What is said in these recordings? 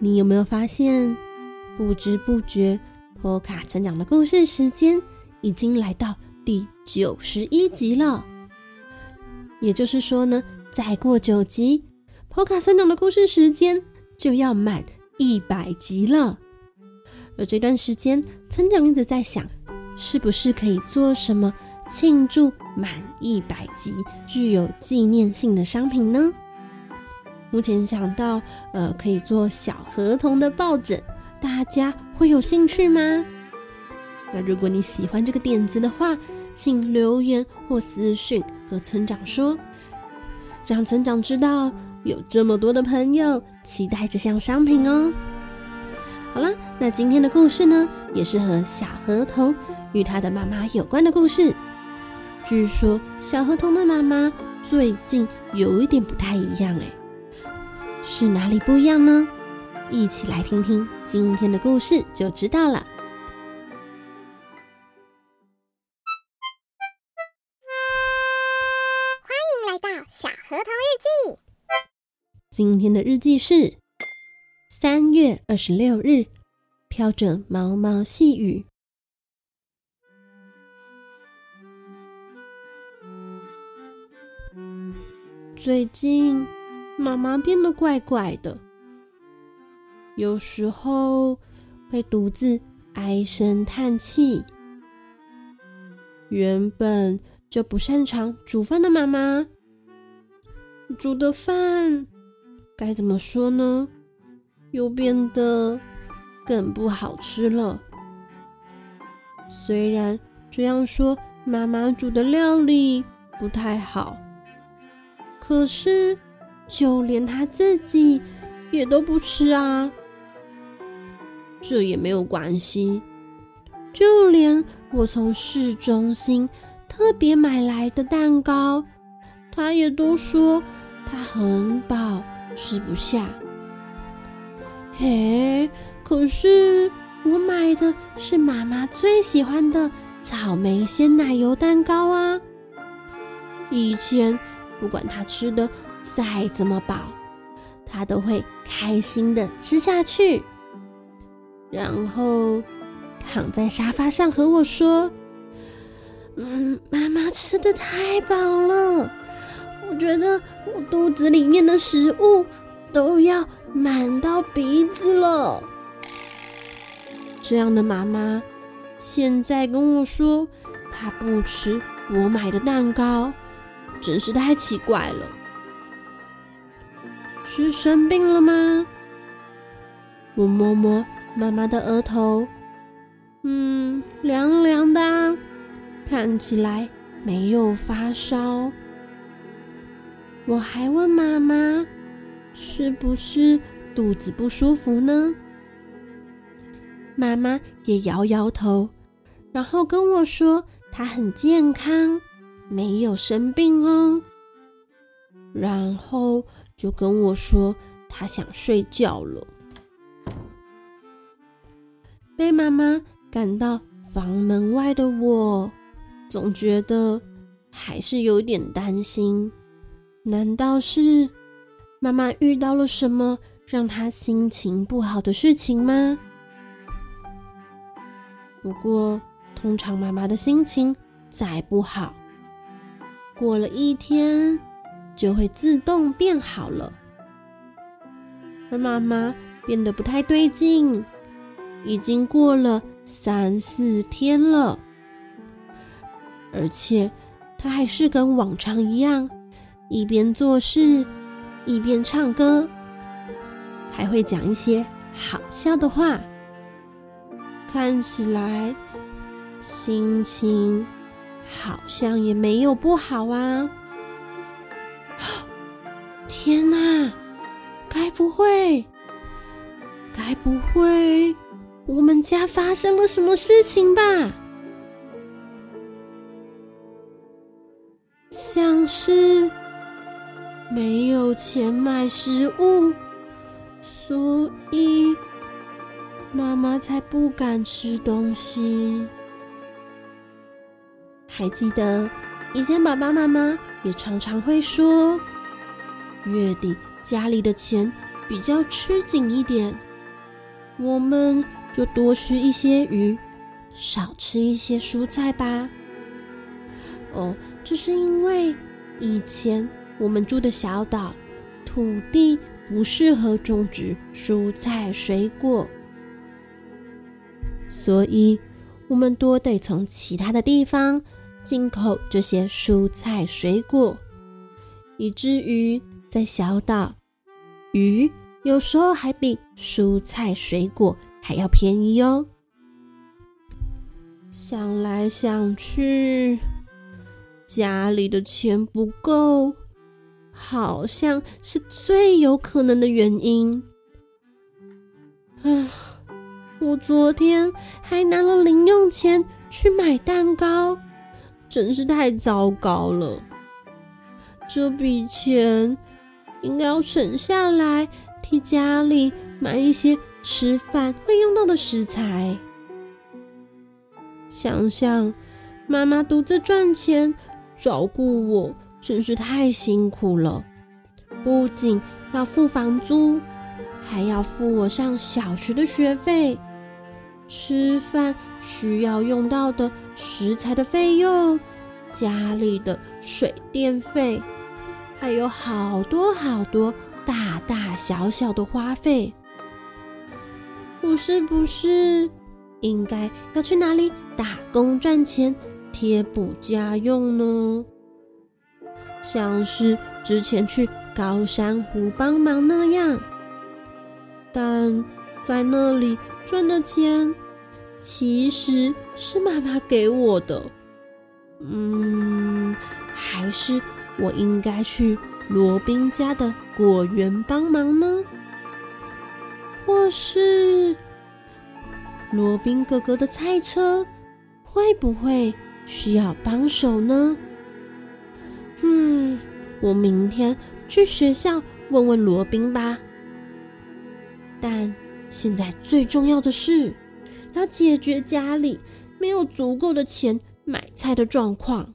你有没有发现，不知不觉，波卡村长的故事时间已经来到第九十一集了。也就是说呢，再过九集，波卡村长的故事时间就要满一百集了。而这段时间，村长一直在想，是不是可以做什么庆祝满一百集、具有纪念性的商品呢？目前想到，呃，可以做小河童的抱枕，大家会有兴趣吗？那如果你喜欢这个点子的话，请留言或私讯和村长说，让村长知道有这么多的朋友期待这项商品哦。好了，那今天的故事呢，也是和小河童与他的妈妈有关的故事。据说小河童的妈妈最近有一点不太一样，哎。是哪里不一样呢？一起来听听今天的故事就知道了。欢迎来到小河童日记。今天的日记是三月二十六日，飘着毛毛细雨。最近。妈妈变得怪怪的，有时候会独自唉声叹气。原本就不擅长煮饭的妈妈，煮的饭该怎么说呢？又变得更不好吃了。虽然这样说，妈妈煮的料理不太好，可是。就连他自己也都不吃啊，这也没有关系。就连我从市中心特别买来的蛋糕，他也都说他很饱，吃不下。嘿，可是我买的是妈妈最喜欢的草莓鲜奶油蛋糕啊！以前不管他吃的。再怎么饱，他都会开心的吃下去，然后躺在沙发上和我说：“嗯，妈妈吃的太饱了，我觉得我肚子里面的食物都要满到鼻子了。”这样的妈妈现在跟我说她不吃我买的蛋糕，真是太奇怪了。是生病了吗？我摸摸妈妈的额头，嗯，凉凉的，看起来没有发烧。我还问妈妈，是不是肚子不舒服呢？妈妈也摇摇头，然后跟我说她很健康，没有生病哦。然后。就跟我说他想睡觉了，被妈妈赶到房门外的我，总觉得还是有点担心。难道是妈妈遇到了什么让她心情不好的事情吗？不过，通常妈妈的心情再不好，过了一天，就会自动变好了。而妈妈变得不太对劲，已经过了三四天了，而且她还是跟往常一样，一边做事一边唱歌，还会讲一些好笑的话，看起来心情好像也没有不好啊。天哪，该不会，该不会，我们家发生了什么事情吧？像是没有钱买食物，所以妈妈才不敢吃东西。还记得以前爸爸妈妈也常常会说，月底家里的钱比较吃紧一点，我们就多吃一些鱼，少吃一些蔬菜吧。哦，这是因为以前我们住的小岛，土地不适合种植蔬菜水果，所以我们多得从其他的地方。进口这些蔬菜水果，以至于在小岛，鱼有时候还比蔬菜水果还要便宜哦。想来想去，家里的钱不够，好像是最有可能的原因。啊，我昨天还拿了零用钱去买蛋糕。真是太糟糕了！这笔钱应该要省下来，替家里买一些吃饭会用到的食材。想想妈妈独自赚钱照顾我，真是太辛苦了。不仅要付房租，还要付我上小学的学费。吃饭需要用到的食材的费用，家里的水电费，还有好多好多大大小小的花费，我是不是应该要去哪里打工赚钱贴补家用呢？像是之前去高山湖帮忙那样，但在那里。赚的钱其实是妈妈给我的，嗯，还是我应该去罗宾家的果园帮忙呢？或是罗宾哥哥的菜车会不会需要帮手呢？嗯，我明天去学校问问罗宾吧。但。现在最重要的是要解决家里没有足够的钱买菜的状况。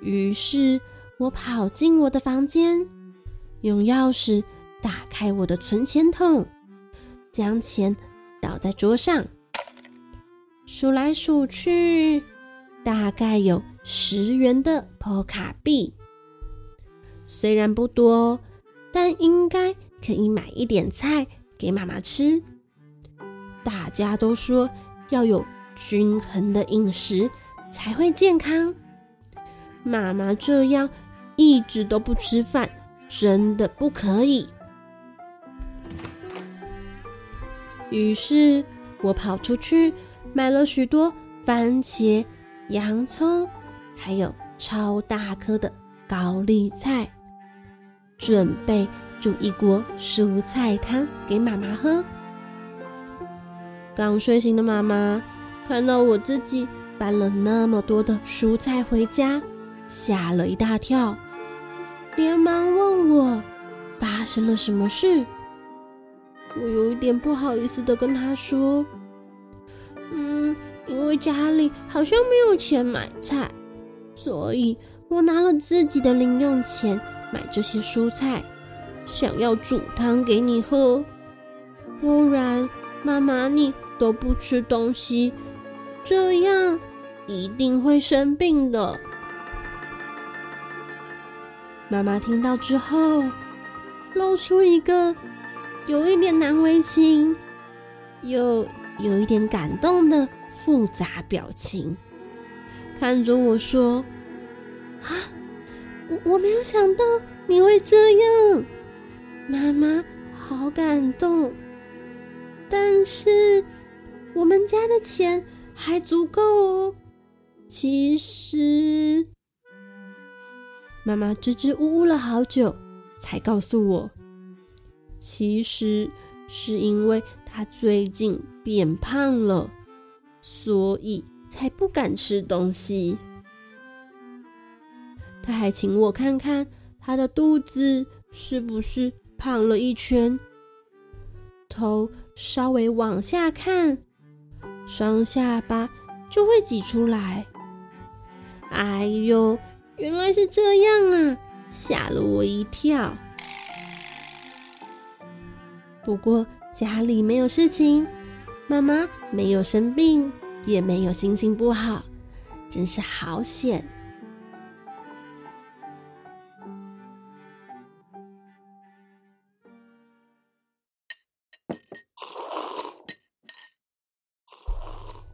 于是我跑进我的房间，用钥匙打开我的存钱筒，将钱倒在桌上，数来数去，大概有十元的波卡币。虽然不多，但应该。可以买一点菜给妈妈吃。大家都说要有均衡的饮食才会健康。妈妈这样一直都不吃饭，真的不可以。于是我跑出去买了许多番茄、洋葱，还有超大颗的高丽菜，准备。煮一锅蔬菜汤给妈妈喝。刚睡醒的妈妈看到我自己搬了那么多的蔬菜回家，吓了一大跳，连忙问我发生了什么事。我有一点不好意思的跟他说：“嗯，因为家里好像没有钱买菜，所以我拿了自己的零用钱买这些蔬菜。”想要煮汤给你喝，不然妈妈你都不吃东西，这样一定会生病的。妈妈听到之后，露出一个有一点难为情，又有一点感动的复杂表情，看着我说：“啊，我我没有想到你会这样。”妈妈好感动，但是我们家的钱还足够哦。其实，妈妈支支吾吾了好久，才告诉我，其实是因为她最近变胖了，所以才不敢吃东西。她还请我看看她的肚子是不是胖了一圈，头稍微往下看，双下巴就会挤出来。哎呦，原来是这样啊，吓了我一跳。不过家里没有事情，妈妈没有生病，也没有心情不好，真是好险。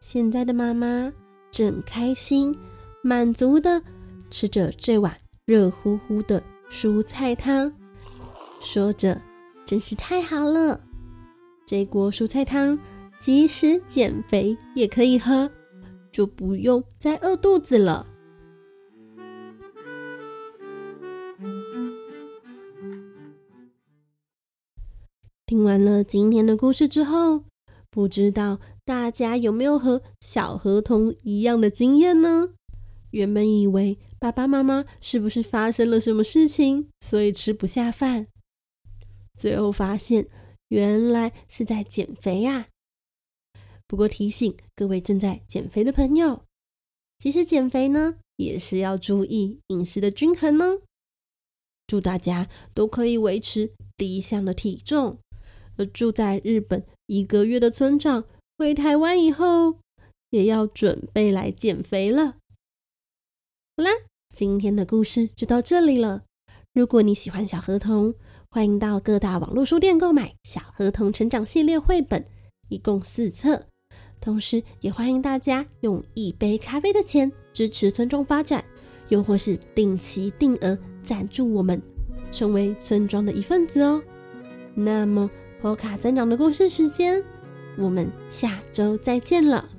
现在的妈妈正开心。满足的吃着这碗热乎乎的蔬菜汤，说着：“真是太好了，这锅蔬菜汤即使减肥也可以喝，就不用再饿肚子了。”听完了今天的故事之后，不知道大家有没有和小河童一样的经验呢？原本以为爸爸妈妈是不是发生了什么事情，所以吃不下饭，最后发现原来是在减肥呀。不过提醒各位正在减肥的朋友，其实减肥呢也是要注意饮食的均衡呢。祝大家都可以维持理想的体重。而住在日本一个月的村长回台湾以后，也要准备来减肥了。好啦，今天的故事就到这里了。如果你喜欢小河童，欢迎到各大网络书店购买《小河童成长系列》绘本，一共四册。同时，也欢迎大家用一杯咖啡的钱支持村庄发展，又或是定期定额赞助我们，成为村庄的一份子哦。那么，波卡增长的故事时间，我们下周再见了。